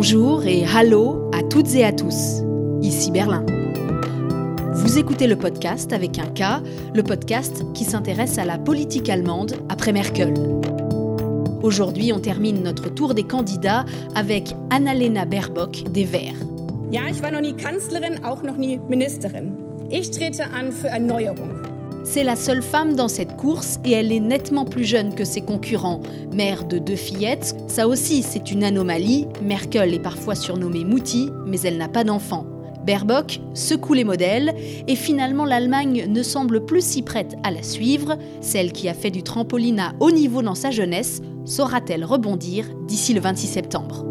Bonjour et hallo à toutes et à tous. Ici Berlin. Vous écoutez le podcast avec un K, le podcast qui s'intéresse à la politique allemande après Merkel. Aujourd'hui, on termine notre tour des candidats avec Annalena Baerbock des Verts. Ja, ich war noch nie Kanzlerin, auch noch nie Ministerin. Ich trete an für Erneuerung. C'est la seule femme dans cette course et elle est nettement plus jeune que ses concurrents. Mère de deux fillettes, ça aussi c'est une anomalie. Merkel est parfois surnommée Mouti, mais elle n'a pas d'enfant. Baerbock secoue les modèles et finalement l'Allemagne ne semble plus si prête à la suivre. Celle qui a fait du trampoline à haut niveau dans sa jeunesse saura-t-elle rebondir d'ici le 26 septembre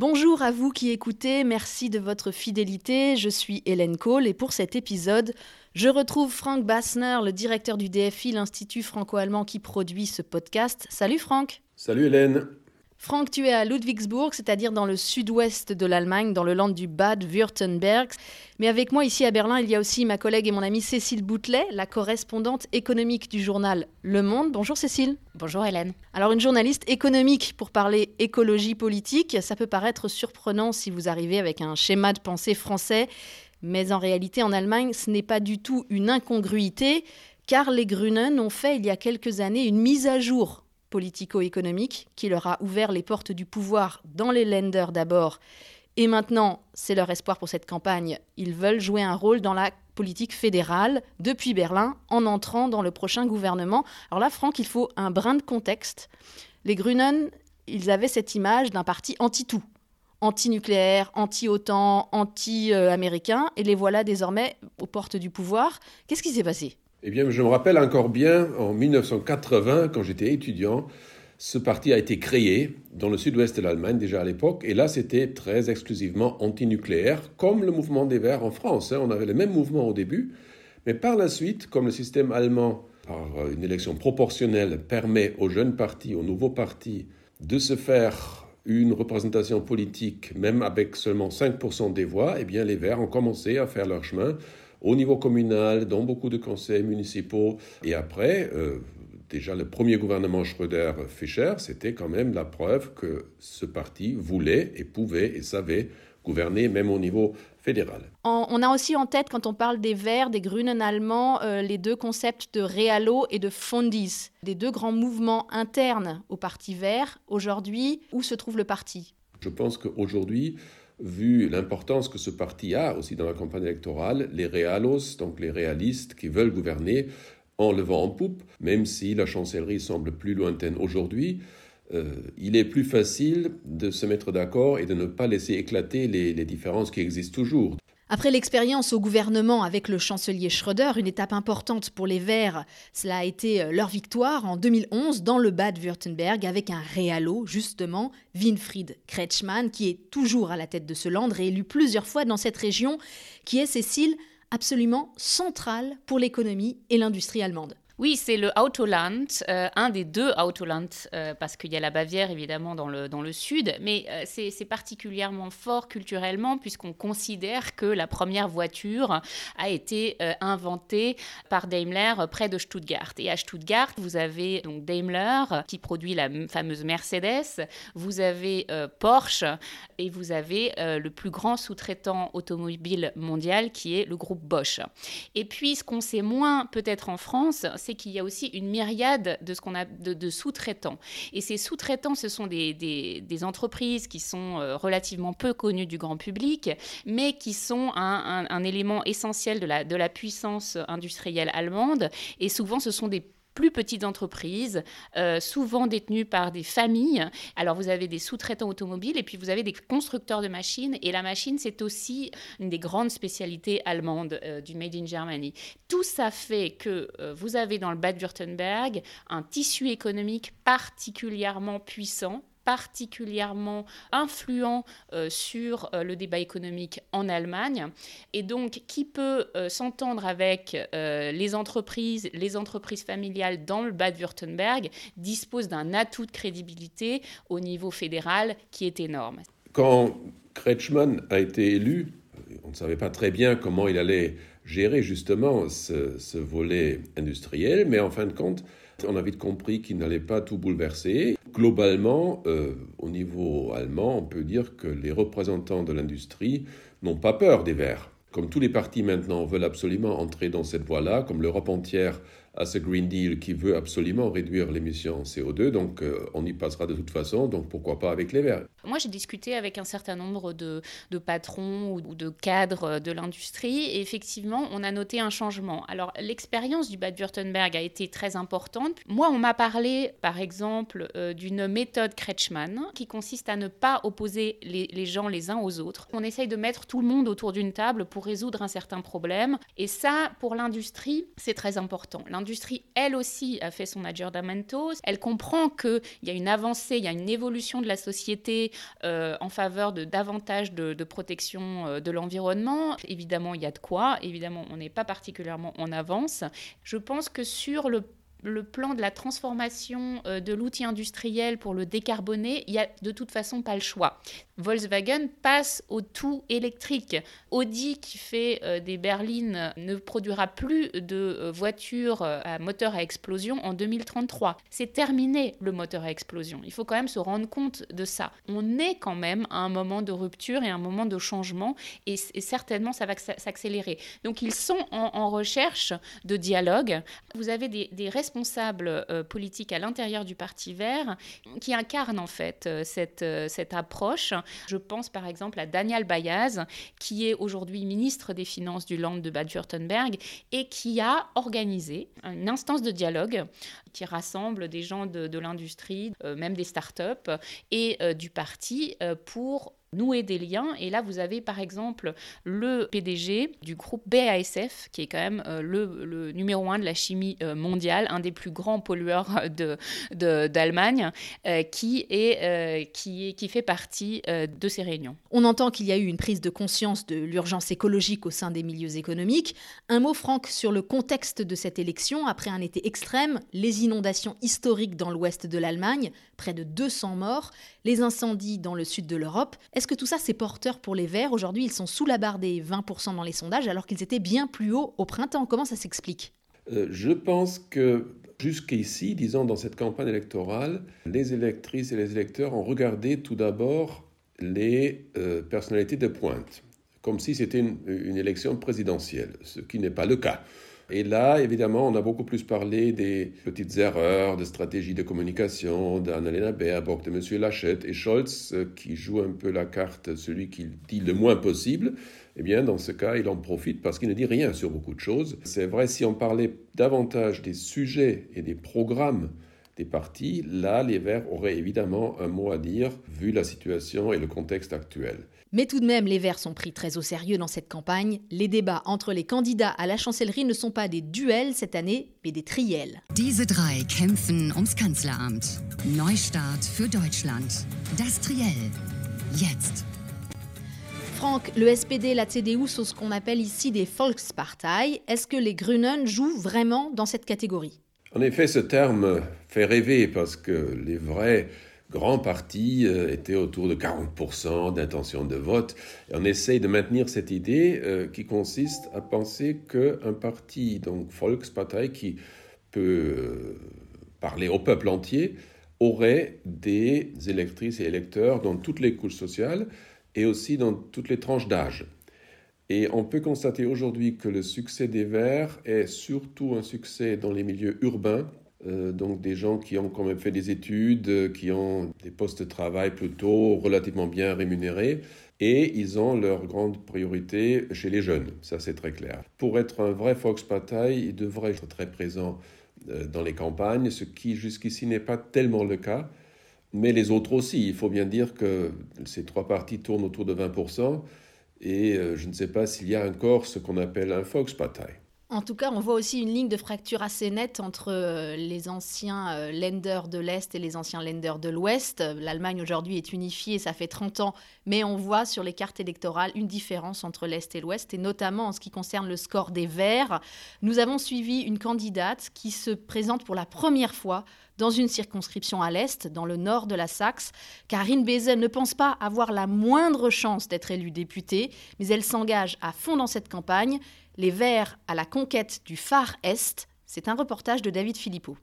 Bonjour à vous qui écoutez, merci de votre fidélité. Je suis Hélène Cole et pour cet épisode, je retrouve Frank Bassner, le directeur du DFI, l'Institut franco-allemand qui produit ce podcast. Salut Franck. Salut Hélène. Franck, tu es à Ludwigsburg, c'est-à-dire dans le sud-ouest de l'Allemagne, dans le land du Bad-Württemberg. Mais avec moi ici à Berlin, il y a aussi ma collègue et mon amie Cécile Boutelet, la correspondante économique du journal Le Monde. Bonjour Cécile. Bonjour Hélène. Alors une journaliste économique pour parler écologie politique, ça peut paraître surprenant si vous arrivez avec un schéma de pensée français. Mais en réalité, en Allemagne, ce n'est pas du tout une incongruité, car les Grünen ont fait il y a quelques années une mise à jour politico-économique qui leur a ouvert les portes du pouvoir dans les lenders d'abord. Et maintenant, c'est leur espoir pour cette campagne. Ils veulent jouer un rôle dans la politique fédérale depuis Berlin en entrant dans le prochain gouvernement. Alors là, Franck, il faut un brin de contexte. Les Grünen, ils avaient cette image d'un parti anti-tout, anti-nucléaire, anti-OTAN, anti-américain, et les voilà désormais aux portes du pouvoir. Qu'est-ce qui s'est passé? Eh bien, je me rappelle encore bien, en 1980, quand j'étais étudiant, ce parti a été créé dans le sud-ouest de l'Allemagne déjà à l'époque, et là c'était très exclusivement antinucléaire, comme le mouvement des Verts en France. Hein. On avait le même mouvement au début, mais par la suite, comme le système allemand, par une élection proportionnelle, permet aux jeunes partis, aux nouveaux partis, de se faire une représentation politique, même avec seulement 5% des voix, eh bien les Verts ont commencé à faire leur chemin au niveau communal, dans beaucoup de conseils municipaux. Et après, euh, déjà le premier gouvernement Schröder-Fischer, c'était quand même la preuve que ce parti voulait et pouvait et savait gouverner même au niveau fédéral. On a aussi en tête, quand on parle des Verts, des Grünen allemands, euh, les deux concepts de Realo et de Fondis, des deux grands mouvements internes au Parti vert. Aujourd'hui, où se trouve le parti? Je pense qu'aujourd'hui, vu l'importance que ce parti a aussi dans la campagne électorale, les réalos, donc les réalistes qui veulent gouverner, en levant en poupe, même si la chancellerie semble plus lointaine aujourd'hui, euh, il est plus facile de se mettre d'accord et de ne pas laisser éclater les différences qui existent toujours. Après l'expérience au gouvernement avec le chancelier Schröder, une étape importante pour les Verts, cela a été euh, leur victoire en 2011 dans le Bade-Württemberg avec un réalo, justement, Winfried Kretschmann, qui est toujours à la tête de ce land, réélu plusieurs fois dans cette région, qui est, Cécile, absolument centrale pour l'économie et l'industrie allemande. Oui, c'est le Autoland, euh, un des deux Autoland, euh, parce qu'il y a la Bavière évidemment dans le, dans le sud, mais euh, c'est particulièrement fort culturellement puisqu'on considère que la première voiture a été inventée par Daimler près de Stuttgart. Et à Stuttgart, vous avez donc Daimler qui produit la fameuse Mercedes, vous avez Porsche et vous avez le plus grand sous-traitant automobile mondial qui est le groupe Bosch. Et puis ce qu'on sait moins peut-être en France, c'est qu'il y a aussi une myriade de ce qu'on a de, sous-traitants. Et ces sous-traitants, ce sont des, entreprises qui sont euh, relativement peu connues du grand public, mais qui sont un, élément essentiel de la puissance industrielle allemande. Et souvent, ce sont des plus petites entreprises, euh, souvent détenues par des familles. Alors vous avez des sous-traitants automobiles et puis vous avez des constructeurs de machines. Et la machine, c'est aussi une des grandes spécialités allemandes euh, du Made in Germany. Tout ça fait que euh, vous avez dans le Bad-Württemberg un tissu économique particulièrement puissant particulièrement influent euh, sur euh, le débat économique en Allemagne et donc qui peut euh, s'entendre avec les entreprises, les entreprises familiales dans le Bade-Württemberg dispose d'un atout de crédibilité au niveau fédéral qui est énorme. Quand Kretschmann a été élu, on ne savait pas très bien comment il allait gérer justement ce, volet industriel, mais en fin de compte, on a vite compris qu'il n'allait pas tout bouleverser. Globalement, euh, au niveau allemand, on peut dire que les représentants de l'industrie n'ont pas peur des Verts. Comme tous les partis maintenant veulent absolument entrer dans cette voie-là, comme l'Europe entière à ce Green Deal qui veut absolument réduire l'émission CO2. Donc euh, on y passera de toute façon, donc pourquoi pas avec les Verts Moi j'ai discuté avec un certain nombre de, patrons ou de cadres de l'industrie et effectivement on a noté un changement. Alors l'expérience du Bad Württemberg a été très importante. Moi on m'a parlé par exemple euh, d'une méthode Kretschmann qui consiste à ne pas opposer les, gens les uns aux autres. On essaye de mettre tout le monde autour d'une table pour résoudre un certain problème et ça pour l'industrie c'est très important elle aussi, a fait son aggiornamento. Elle comprend qu'il y a une avancée, il y a une évolution de la société euh, en faveur de davantage de, de protection euh, de l'environnement. Évidemment, il y a de quoi. Évidemment, on n'est pas particulièrement en avance. Je pense que sur le le plan de la transformation euh, de l'outil industriel pour le décarboner, il n'y a de toute façon pas le choix. Volkswagen passe au tout électrique. Audi, qui fait euh, des berlines, ne produira plus de euh, voitures à moteur à explosion en 2033. C'est terminé le moteur à explosion. Il faut quand même se rendre compte de ça. On est quand même à un moment de rupture et un moment de changement et, certainement ça va s'accélérer. Donc ils sont en, recherche de dialogue. Vous avez des, des euh, politiques à l'intérieur du Parti vert qui incarnent en fait euh, cette, euh, cette approche. Je pense par exemple à Daniel Bayaz, qui est aujourd'hui ministre des Finances du Land de Bad-Württemberg et qui a organisé une instance de dialogue qui rassemble des gens de, l'industrie, même des start-up et du parti pour nouer des liens. Et là, vous avez par exemple le PDG du groupe BASF, qui est quand même euh, le, numéro un de la chimie euh, mondiale, un des plus grands pollueurs d'Allemagne, de, euh, qui, est, qui, qui fait partie de ces réunions. On entend qu'il y a eu une prise de conscience de l'urgence écologique au sein des milieux économiques. Un mot, Franck, sur le contexte de cette élection. Après un été extrême, les inondations historiques dans l'ouest de l'Allemagne, près de 200 morts, les incendies dans le sud de l'Europe. Est-ce que tout ça, c'est porteur pour les Verts Aujourd'hui, ils sont sous la barre des 20% dans les sondages, alors qu'ils étaient bien plus hauts au printemps. Comment ça s'explique? Euh, Je pense que jusqu'ici, disons, dans cette campagne électorale, les électrices et les électeurs ont regardé tout d'abord les euh, personnalités de pointe, comme si c'était une élection présidentielle, ce qui n'est pas le cas. Et là, évidemment, on a beaucoup plus parlé des petites erreurs de stratégie de communication d'Annalena Baerbock, de M. Lachette et Scholz, euh, qui joue un peu la carte, celui qui dit le moins possible. Eh bien, dans ce cas, il en profite parce qu'il ne dit rien sur beaucoup de choses. C'est vrai, si on parlait davantage des sujets et des programmes des partis, là, les Verts auraient évidemment un mot à dire, vu la situation et le contexte actuel. Mais tout de même, les Verts sont pris très au sérieux dans cette campagne. Les débats entre les candidats à la chancellerie ne sont pas des duels cette année, mais des triels. Diese drei kämpfen ums Kanzleramt. Neustart für Deutschland. Das Triell. Jetzt. Franck, le SPD et la CDU sont ce qu'on appelle ici des Volkspartei. Est-ce que les Grünen jouent vraiment dans cette catégorie? En effet, ce terme fait rêver parce que les vrais grands partis euh, étaient autour de 40% d'intention de vote. Et on essaye de maintenir cette idée euh, qui consiste à penser qu'un parti, donc Volkspartei, qui peut euh, parler au peuple entier, aurait des électrices et électeurs dans toutes les couches sociales et aussi dans toutes les tranches d'âge. Et on peut constater aujourd'hui que le succès des Verts est surtout un succès dans les milieux urbains, euh, donc des gens qui ont quand même fait des études, euh, qui ont des postes de travail plutôt relativement bien rémunérés, et ils ont leur grande priorité chez les jeunes, ça c'est très clair. Pour être un vrai Fox Bataille, il devrait être très présent euh, dans les campagnes, ce qui jusqu'ici n'est pas tellement le cas, mais les autres aussi. Il faut bien dire que ces trois partis tournent autour de 20%, et je ne sais pas s'il y a encore ce qu'on appelle un Fox Bataille. En tout cas, on voit aussi une ligne de fracture assez nette entre euh, les anciens euh, lenders de l'Est et les anciens lenders de l'Ouest. L'Allemagne aujourd'hui est unifiée, ça fait 30 ans, mais on voit sur les cartes électorales une différence entre l'Est et l'Ouest, et notamment en ce qui concerne le score des Verts. Nous avons suivi une candidate qui se présente pour la première fois dans une circonscription à l'Est, dans le nord de la Saxe. Karine Bezel ne pense pas avoir la moindre chance d'être élue députée, mais elle s'engage à fond dans cette campagne. Les Verts à la conquête du phare Est, c'est un reportage de David Philippot.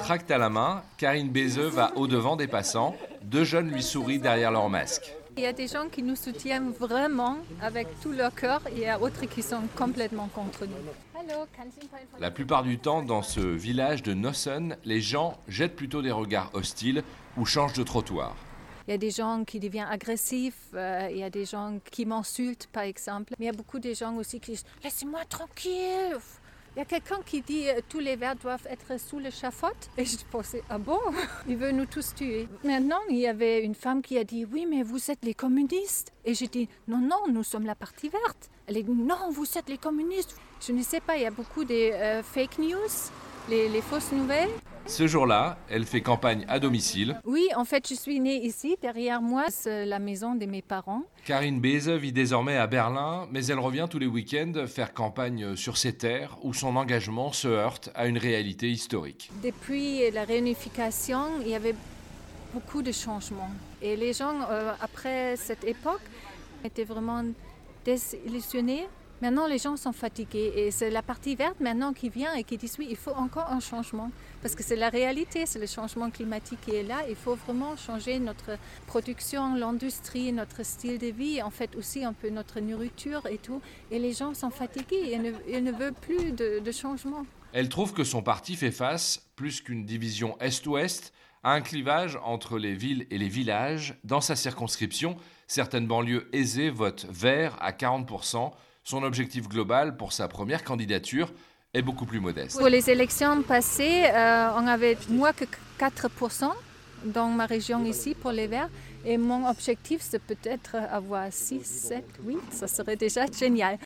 Tract à la main, Karine Bézeux va au-devant des passants. Deux jeunes lui sourient derrière leur masque. Il y a des gens qui nous soutiennent vraiment avec tout leur cœur et il y a d'autres qui sont complètement contre nous. La plupart du temps, dans ce village de Nossen, les gens jettent plutôt des regards hostiles ou changent de trottoir. Il y a des gens qui deviennent agressifs, euh, il y a des gens qui m'insultent par exemple, mais il y a beaucoup de gens aussi qui disent Laissez-moi tranquille il y a quelqu'un qui dit euh, tous les verts doivent être sous le l'échafaud. Et je pensais, ah bon? Il veut nous tous tuer. Maintenant, il y avait une femme qui a dit, oui, mais vous êtes les communistes. Et j'ai dit, non, non, nous sommes la partie verte. Elle a dit, non, vous êtes les communistes. Je ne sais pas, il y a beaucoup de euh, fake news les, fausses nouvelles. Ce jour-là, elle fait campagne à domicile. Oui, en fait, je suis née ici. Derrière moi, c'est la maison de mes parents. Karine Beze vit désormais à Berlin, mais elle revient tous les week-ends faire campagne sur ces terres où son engagement se heurte à une réalité historique. Depuis la réunification, il y avait beaucoup de changements. Et les gens, euh, après cette époque, étaient vraiment désillusionnés Maintenant, les gens sont fatigués et c'est la partie verte maintenant qui vient et qui dit oui, il faut encore un changement. Parce que c'est la réalité, c'est le changement climatique qui est là. Il faut vraiment changer notre production, l'industrie, notre style de vie, en fait aussi un peu notre nourriture et tout. Et les gens sont fatigués et ne, ils ne veulent plus de, de changement. Elle trouve que son parti fait face, plus qu'une division Est-Ouest, à un clivage entre les villes et les villages. Dans sa circonscription, certaines banlieues aisées votent vert à 40%, son objectif global pour sa première candidature est beaucoup plus modeste. Pour les élections passées, euh, on avait moins que 4% dans ma région ici pour les Verts. Et mon objectif, c'est peut-être avoir 6, 7, 8. Ça serait déjà génial.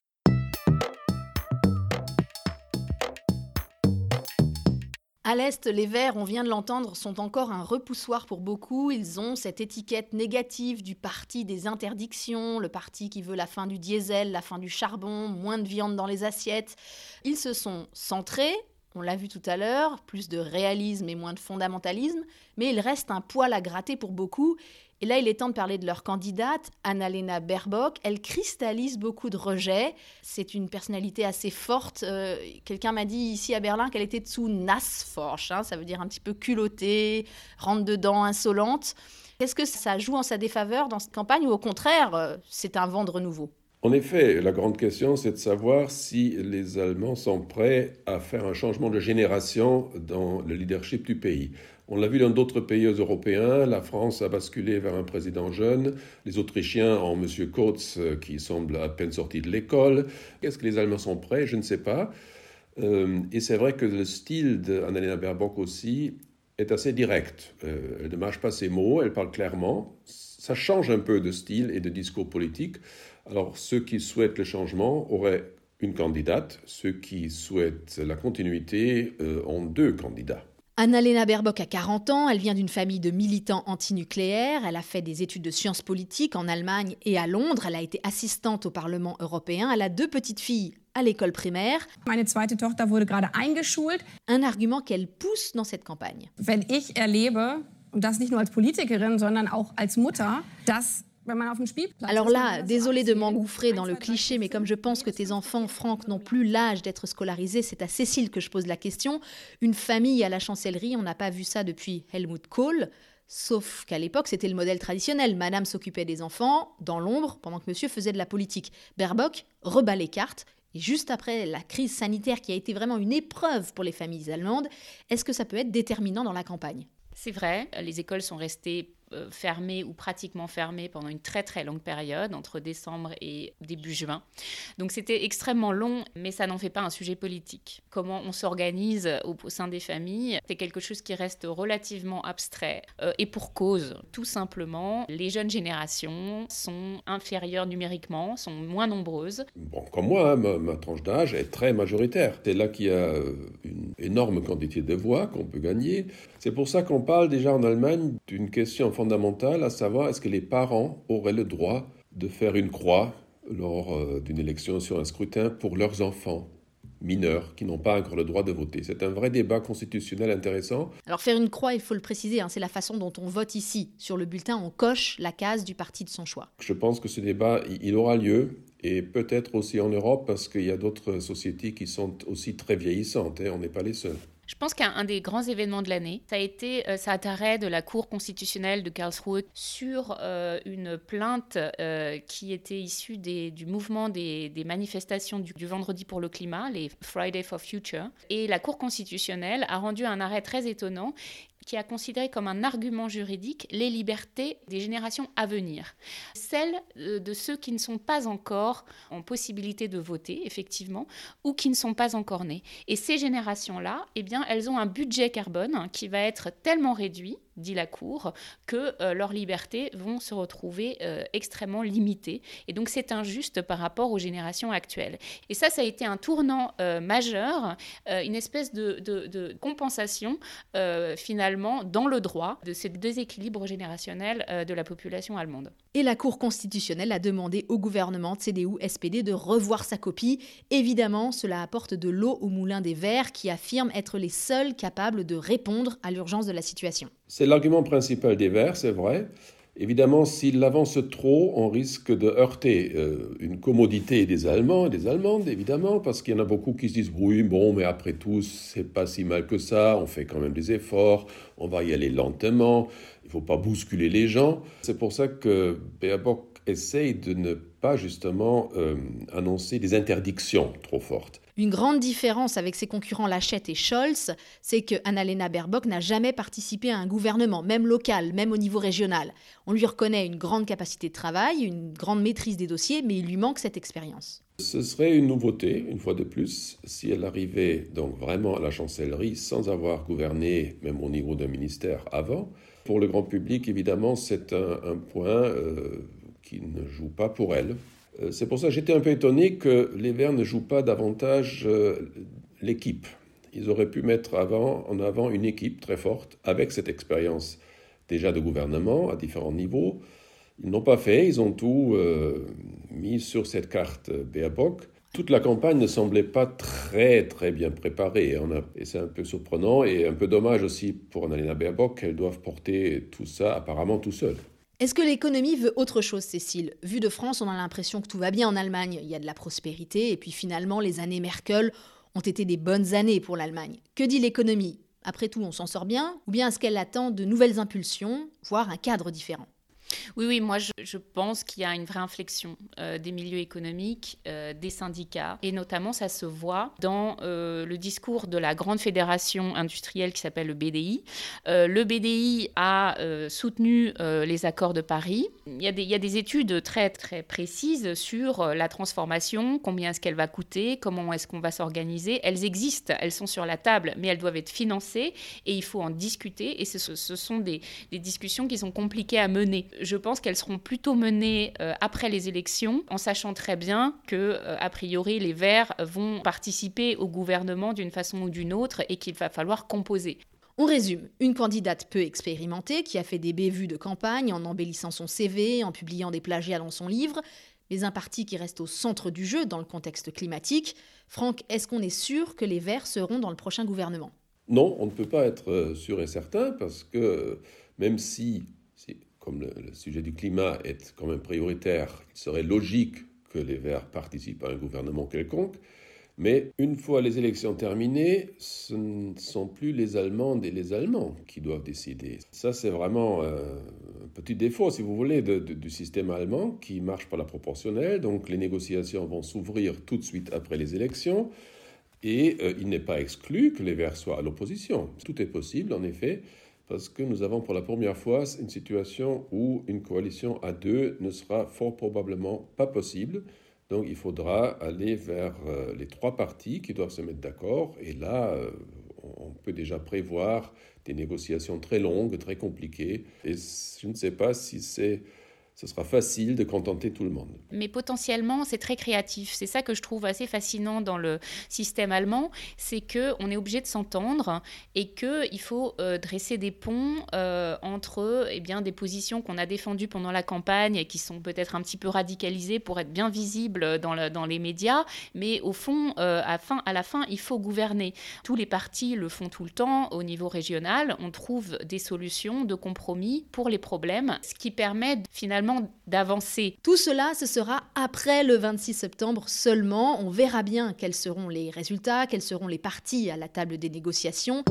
À l'Est, les Verts, on vient de l'entendre, sont encore un repoussoir pour beaucoup. Ils ont cette étiquette négative du parti des interdictions, le parti qui veut la fin du diesel, la fin du charbon, moins de viande dans les assiettes. Ils se sont centrés, on l'a vu tout à l'heure, plus de réalisme et moins de fondamentalisme, mais il reste un poil à gratter pour beaucoup. Et là, il est temps de parler de leur candidate, Annalena Baerbock. Elle cristallise beaucoup de rejets. C'est une personnalité assez forte. Euh, quelqu'un m'a dit ici à Berlin qu'elle était dessous Nassforsch. Hein, ça veut dire un petit peu culottée, rentre dedans, insolente. Est-ce que ça joue en sa défaveur dans cette campagne ou au contraire, euh, c'est un vent de renouveau? En effet, la grande question, c'est de savoir si les Allemands sont prêts à faire un changement de génération dans le leadership du pays. On l'a vu dans d'autres pays européens, la France a basculé vers un président jeune, les Autrichiens ont M. Kurz qui semble à peine sorti de l'école. Est-ce que les Allemands sont prêts? Je ne sais pas. Euh, et c'est vrai que le style d'Annalena Baerbock aussi est assez direct. Euh, elle ne mâche pas ses mots, elle parle clairement. Ça change un peu de style et de discours politique. Alors, ceux qui souhaitent le changement auraient une candidate, ceux qui souhaitent la continuité euh, ont deux candidats. Annalena Baerbock a 40 ans, elle vient d'une famille de militants antinucléaires, elle a fait des études de sciences politiques en Allemagne et à Londres, elle a été assistante au Parlement européen, elle a deux petites filles à l'école primaire. Meine zweite Tochter wurde gerade eingeschult. Un argument qu'elle pousse dans cette campagne. Wenn ich erlebe, und das nicht nur als Politikerin, sondern auch als Mutter, dass alors là, désolé de m'engouffrer dans le cliché, mais comme je pense que tes enfants, Franck, n'ont plus l'âge d'être scolarisés, c'est à Cécile que je pose la question. Une famille à la chancellerie, on n'a pas vu ça depuis Helmut Kohl. Sauf qu'à l'époque, c'était le modèle traditionnel. Madame s'occupait des enfants, dans l'ombre, pendant que monsieur faisait de la politique. Baerbock rebat les cartes. Et juste après la crise sanitaire qui a été vraiment une épreuve pour les familles allemandes, est-ce que ça peut être déterminant dans la campagne? C'est vrai, les écoles sont restées fermé ou pratiquement fermé pendant une très très longue période, entre décembre et début juin. Donc c'était extrêmement long, mais ça n'en fait pas un sujet politique. Comment on s'organise au, sein des familles, c'est quelque chose qui reste relativement abstrait. Euh, et pour cause, tout simplement, les jeunes générations sont inférieures numériquement, sont moins nombreuses. Bon, comme moi, hein, ma, ma tranche d'âge est très majoritaire. C'est là qu'il y a une énorme quantité de voix qu'on peut gagner. C'est pour ça qu'on parle déjà en Allemagne d'une question fondamentale, à savoir est-ce que les parents auraient le droit de faire une croix lors euh, d'une élection sur un scrutin pour leurs enfants mineurs qui n'ont pas encore le droit de voter? C'est un vrai débat constitutionnel intéressant. Alors faire une croix, il faut le préciser, hein, c'est la façon dont on vote ici. Sur le bulletin, on coche la case du parti de son choix. Je pense que ce débat, il aura lieu et peut-être aussi en Europe parce qu'il y a d'autres sociétés qui sont aussi très vieillissantes. et hein. on n'est pas les seuls. Je pense qu'un des grands événements de l'année, ça a été euh, cet arrêt de la Cour constitutionnelle de Karlsruhe sur euh, une plainte euh, qui était issue du mouvement des, manifestations du, du, vendredi pour le climat, les Friday for Future. Et la Cour constitutionnelle a rendu un arrêt très étonnant qui a considéré comme un argument juridique les libertés des générations à venir, celles euh, de ceux qui ne sont pas encore en possibilité de voter, effectivement, ou qui ne sont pas encore nés. Et ces générations-là, eh bien, elles ont un budget carbone qui va être tellement réduit dit la Cour, que euh, leurs libertés vont se retrouver euh, extrêmement limitées. Et donc c'est injuste par rapport aux générations actuelles. Et ça, ça a été un tournant euh, majeur, une espèce de, de compensation finalement dans le droit de ces déséquilibres générationnels de la population allemande. Et la Cour constitutionnelle a demandé au gouvernement CDU-SPD de revoir sa copie. Évidemment, cela apporte de l'eau au moulin des Verts qui affirment être les seuls capables de répondre à l'urgence de la situation. C'est l'argument principal des Verts, c'est vrai. Évidemment, s'il avance trop, on risque de heurter euh, une commodité des Allemands et des Allemandes, évidemment, parce qu'il y en a beaucoup qui se disent oui, bon, mais après tout, c'est pas si mal que ça, on fait quand même des efforts, on va y aller lentement, il ne faut pas bousculer les gens. C'est pour ça que essaye de ne pas justement euh, annoncer des interdictions trop fortes. Une grande différence avec ses concurrents Lachette et Scholz, c'est que Annalena Baerbock n'a jamais participé à un gouvernement, même local, même au niveau régional. On lui reconnaît une grande capacité de travail, une grande maîtrise des dossiers, mais il lui manque cette expérience. Ce serait une nouveauté, une fois de plus, si elle arrivait donc vraiment à la chancellerie sans avoir gouverné, même au niveau d'un ministère avant. Pour le grand public, évidemment, c'est un, point euh, qui ne joue pas pour elle. Euh, c'est pour ça que j'étais un peu étonné que les Verts ne jouent pas davantage euh, l'équipe. Ils auraient pu mettre en avant une équipe très forte avec cette expérience déjà de gouvernement à différents niveaux. Ils n'ont pas fait, ils ont tout euh, mis sur cette carte Baerbock. Toute la campagne ne semblait pas très très bien préparée. et c'est un peu surprenant et un peu dommage aussi pour Annalena Baerbock qu'elle doive porter tout ça apparemment tout seul. Est-ce que l'économie veut autre chose, Cécile? Vu de France, on a l'impression que tout va bien en Allemagne, il y a de la prospérité, et puis finalement, les années Merkel ont été des bonnes années pour l'Allemagne. Que dit l'économie? Après tout, on s'en sort bien? Ou bien est-ce qu'elle attend de nouvelles impulsions, voire un cadre différent? Oui, oui, moi je, pense qu'il y a une vraie inflexion euh, des milieux économiques, euh, des syndicats, et notamment ça se voit dans euh, le discours de la grande fédération industrielle qui s'appelle le BDI. le BDI a soutenu les accords de Paris. Il y, a des, études très très précises sur la transformation, combien est-ce qu'elle va coûter, comment est-ce qu'on va s'organiser. Elles existent, elles sont sur la table, mais elles doivent être financées et il faut en discuter. Et ce, sont des discussions qui sont compliquées à mener je pense qu'elles seront plutôt menées euh, après les élections, en sachant très bien que, euh, a priori, les Verts vont participer au gouvernement d'une façon ou d'une autre et qu'il va falloir composer. On résume, une candidate peu expérimentée qui a fait des bévues de campagne en embellissant son CV, en publiant des plagiats dans son livre, mais un parti qui reste au centre du jeu dans le contexte climatique. Franck, est-ce qu'on est sûr que les Verts seront dans le prochain gouvernement? Non, on ne peut pas être euh, sûr et certain parce que même si comme le, sujet du climat est quand même prioritaire, il serait logique que les Verts participent à un gouvernement quelconque. Mais une fois les élections terminées, ce ne sont plus les Allemandes et les Allemands qui doivent décider. Ça, c'est vraiment un petit défaut, si vous voulez, du système allemand qui marche par la proportionnelle. Donc les négociations vont s'ouvrir tout de suite après les élections. Et euh, il n'est pas exclu que les Verts soient à l'opposition. Tout est possible, en effet parce que nous avons pour la première fois une situation où une coalition à deux ne sera fort probablement pas possible. Donc il faudra aller vers euh, les trois partis qui doivent se mettre d'accord. Et là, euh, on peut déjà prévoir des négociations très longues, très compliquées. Et je ne sais pas si c'est ce sera facile de contenter tout le monde. Mais potentiellement, c'est très créatif. C'est ça que je trouve assez fascinant dans le système allemand, c'est que on est obligé de s'entendre et que il faut euh, dresser des ponts euh, entre eh bien des positions qu'on a défendues pendant la campagne et qui sont peut-être un petit peu radicalisées pour être bien visibles dans, dans les médias, mais au fond, euh, à, la fin, il faut gouverner. Tous les partis le font tout le temps au niveau régional. On trouve des solutions de compromis pour les problèmes, ce qui permet finalement d'avancer. Tout cela, ce sera après le 26 septembre seulement. On verra bien quels seront les résultats, quelles seront les parties à la table des négociations.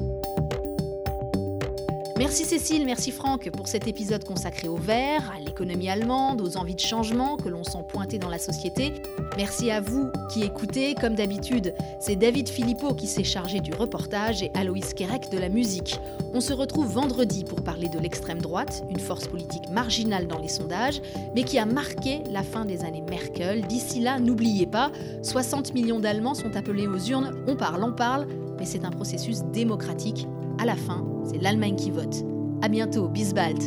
Merci Cécile, merci Franck pour cet épisode consacré au verre, à l'économie allemande, aux envies de changement que l'on sent pointer dans la société. Merci à vous qui écoutez. Comme d'habitude, c'est David Philippot qui s'est chargé du reportage et Aloïs Kerek de la musique. On se retrouve vendredi pour parler de l'extrême droite, une force politique marginale dans les sondages, mais qui a marqué la fin des années Merkel. D'ici là, n'oubliez pas, 60 millions d'Allemands sont appelés aux urnes. On parle, on parle, mais c'est un processus démocratique. À la fin, c'est l'Allemagne qui vote. À bientôt, bis bald.